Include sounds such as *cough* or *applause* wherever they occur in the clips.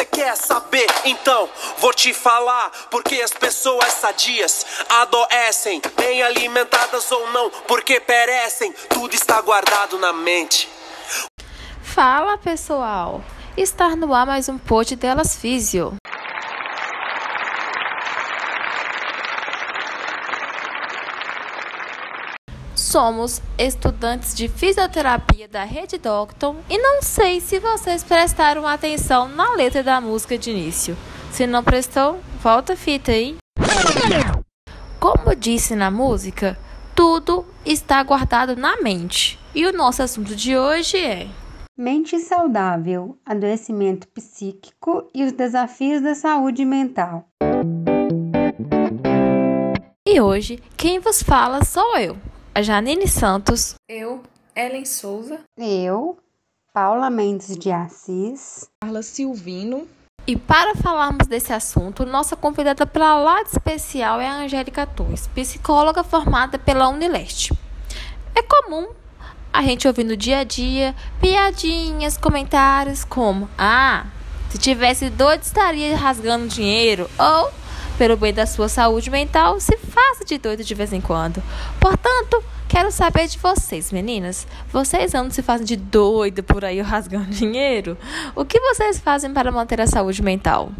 Você quer saber? Então vou te falar. Porque as pessoas sadias adoecem, bem alimentadas ou não, porque perecem. Tudo está guardado na mente. Fala pessoal! Está no ar mais um post delas Físio. Somos estudantes de fisioterapia da Rede Docton e não sei se vocês prestaram atenção na letra da música de início. Se não prestou, volta a fita aí. Como disse na música, tudo está guardado na mente. E o nosso assunto de hoje é Mente saudável, adoecimento psíquico e os desafios da saúde mental. E hoje, quem vos fala sou eu, a Janine Santos. Eu, Ellen Souza. Eu, Paula Mendes de Assis. Carla Silvino. E para falarmos desse assunto, nossa convidada para lá de especial é a Angélica Torres, psicóloga formada pela Unileste. É comum a gente ouvir no dia a dia piadinhas, comentários como: Ah, se tivesse doido estaria rasgando dinheiro ou pelo bem da sua saúde mental, se faça de doido de vez em quando. Portanto, quero saber de vocês, meninas. Vocês andam se fazem de doido por aí *laughs* rasgando dinheiro? O que vocês fazem para manter a saúde mental?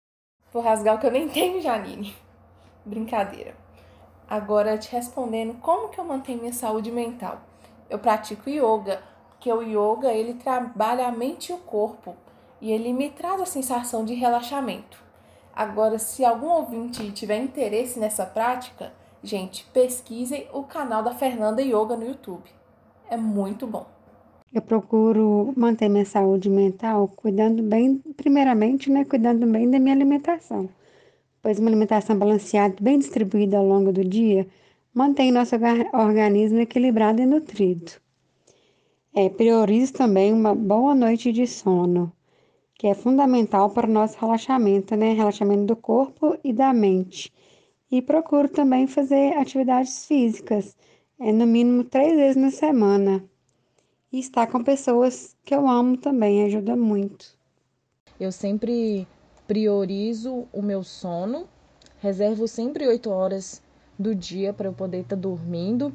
Vou rasgar o que eu nem tenho, Janine. Brincadeira. Agora, te respondendo, como que eu mantenho minha saúde mental? Eu pratico yoga, porque o yoga, ele trabalha a mente e o corpo. E ele me traz a sensação de relaxamento. Agora, se algum ouvinte tiver interesse nessa prática, gente, pesquisem o canal da Fernanda Yoga no YouTube. É muito bom. Eu procuro manter minha saúde mental cuidando bem, primeiramente, né, cuidando bem da minha alimentação. Pois uma alimentação balanceada, bem distribuída ao longo do dia, mantém nosso organismo equilibrado e nutrido. É, priorizo também uma boa noite de sono que é fundamental para o nosso relaxamento, né? Relaxamento do corpo e da mente. E procuro também fazer atividades físicas, é, no mínimo três vezes na semana. E estar com pessoas que eu amo também ajuda muito. Eu sempre priorizo o meu sono, reservo sempre oito horas do dia para eu poder estar tá dormindo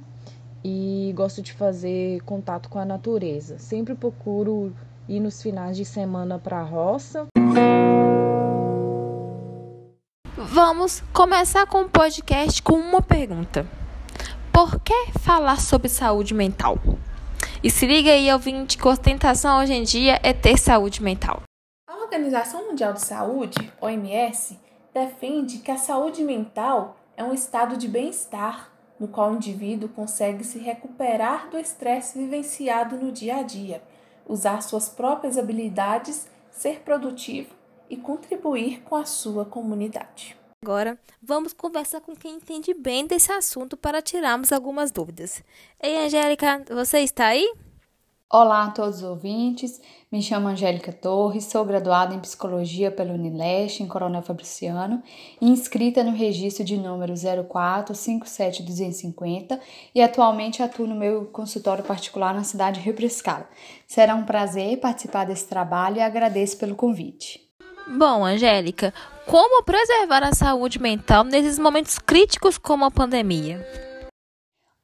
e gosto de fazer contato com a natureza. Sempre procuro ir nos finais de semana para a roça. Vamos começar com o podcast com uma pergunta. Por que falar sobre saúde mental? E se liga aí, ouvinte, que ostentação hoje em dia é ter saúde mental. A Organização Mundial de Saúde, OMS, defende que a saúde mental é um estado de bem-estar no qual o indivíduo consegue se recuperar do estresse vivenciado no dia a dia usar suas próprias habilidades, ser produtivo e contribuir com a sua comunidade. Agora, vamos conversar com quem entende bem desse assunto para tirarmos algumas dúvidas. Ei, Angélica, você está aí? Olá a todos os ouvintes, me chamo Angélica Torres, sou graduada em Psicologia pela Unileste, em Coronel Fabriciano, inscrita no registro de número 0457250 e atualmente atuo no meu consultório particular na cidade de Rio Prescala. Será um prazer participar desse trabalho e agradeço pelo convite. Bom, Angélica, como preservar a saúde mental nesses momentos críticos como a pandemia?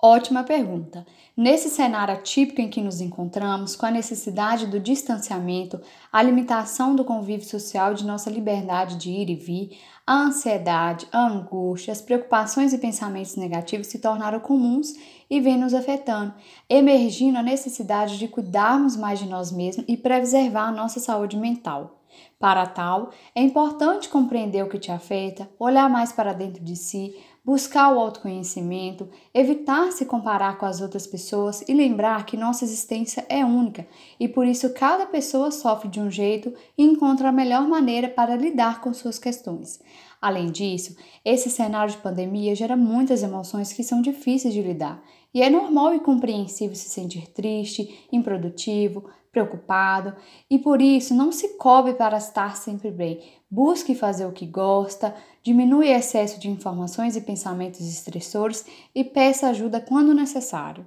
Ótima pergunta. Nesse cenário atípico em que nos encontramos, com a necessidade do distanciamento, a limitação do convívio social de nossa liberdade de ir e vir, a ansiedade, a angústia, as preocupações e pensamentos negativos se tornaram comuns e vêm nos afetando, emergindo a necessidade de cuidarmos mais de nós mesmos e preservar a nossa saúde mental. Para tal, é importante compreender o que te afeta, olhar mais para dentro de si, buscar o autoconhecimento, evitar se comparar com as outras pessoas e lembrar que nossa existência é única e por isso cada pessoa sofre de um jeito e encontra a melhor maneira para lidar com suas questões. Além disso, esse cenário de pandemia gera muitas emoções que são difíceis de lidar, e é normal e compreensível se sentir triste, improdutivo, preocupado, e por isso não se cobre para estar sempre bem. Busque fazer o que gosta, diminui o excesso de informações e pensamentos estressores e peça ajuda quando necessário.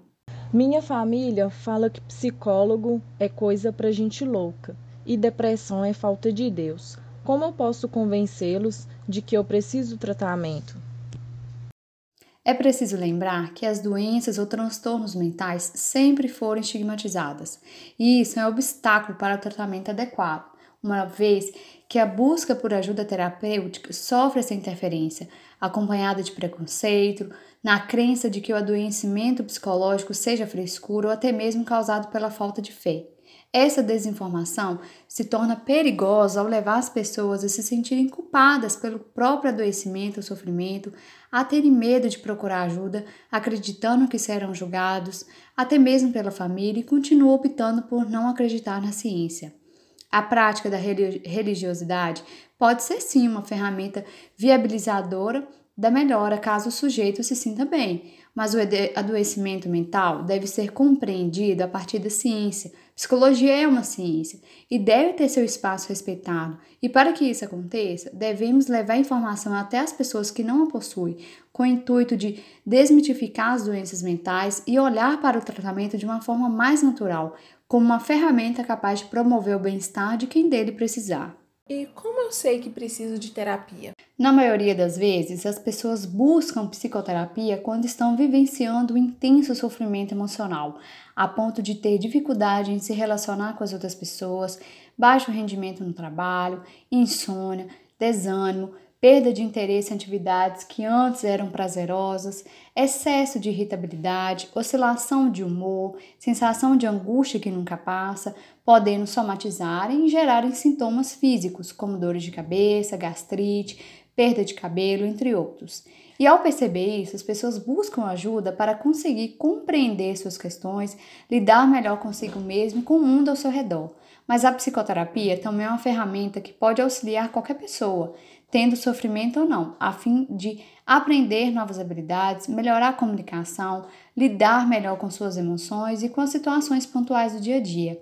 Minha família fala que psicólogo é coisa para gente louca e depressão é falta de Deus. Como eu posso convencê-los de que eu preciso tratamento? É preciso lembrar que as doenças ou transtornos mentais sempre foram estigmatizadas, e isso é um obstáculo para o tratamento adequado, uma vez que a busca por ajuda terapêutica sofre essa interferência, acompanhada de preconceito, na crença de que o adoecimento psicológico seja frescura ou até mesmo causado pela falta de fé. Essa desinformação se torna perigosa ao levar as pessoas a se sentirem culpadas pelo próprio adoecimento ou sofrimento, a terem medo de procurar ajuda, acreditando que serão julgados, até mesmo pela família, e continuam optando por não acreditar na ciência. A prática da religiosidade pode ser sim uma ferramenta viabilizadora da melhora caso o sujeito se sinta bem, mas o adoecimento mental deve ser compreendido a partir da ciência. Psicologia é uma ciência e deve ter seu espaço respeitado. E para que isso aconteça, devemos levar informação até as pessoas que não a possuem, com o intuito de desmitificar as doenças mentais e olhar para o tratamento de uma forma mais natural, como uma ferramenta capaz de promover o bem-estar de quem dele precisar. E como eu sei que preciso de terapia? Na maioria das vezes, as pessoas buscam psicoterapia quando estão vivenciando um intenso sofrimento emocional, a ponto de ter dificuldade em se relacionar com as outras pessoas, baixo rendimento no trabalho, insônia, desânimo, perda de interesse em atividades que antes eram prazerosas, excesso de irritabilidade, oscilação de humor, sensação de angústia que nunca passa, podendo somatizarem e gerarem sintomas físicos, como dores de cabeça, gastrite, perda de cabelo, entre outros. E ao perceber isso, as pessoas buscam ajuda para conseguir compreender suas questões, lidar melhor consigo mesmo e com o mundo ao seu redor. Mas a psicoterapia também é uma ferramenta que pode auxiliar qualquer pessoa, tendo sofrimento ou não, a fim de aprender novas habilidades, melhorar a comunicação, lidar melhor com suas emoções e com as situações pontuais do dia a dia.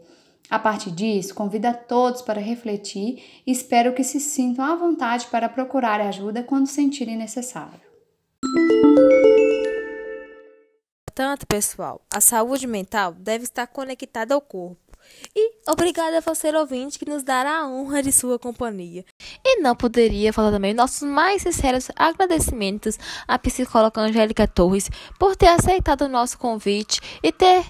A partir disso, convido a todos para refletir e espero que se sintam à vontade para procurar ajuda quando sentirem necessário. Portanto, pessoal, a saúde mental deve estar conectada ao corpo e obrigada a você, ouvinte, que nos dará a honra de sua companhia. E não poderia falar também nossos mais sinceros agradecimentos à psicóloga Angélica Torres por ter aceitado o nosso convite e ter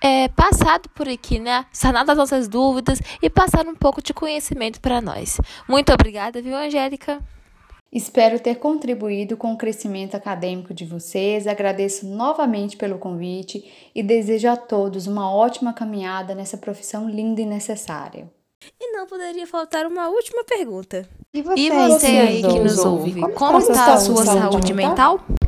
é, passado por aqui, né? Sanado as nossas dúvidas e passar um pouco de conhecimento para nós. Muito obrigada, viu, Angélica? Espero ter contribuído com o crescimento acadêmico de vocês. Agradeço novamente pelo convite e desejo a todos uma ótima caminhada nessa profissão linda e necessária. E não poderia faltar uma última pergunta. E você, e você aí que nos ouve, como, como está a sua saúde, saúde mental? mental?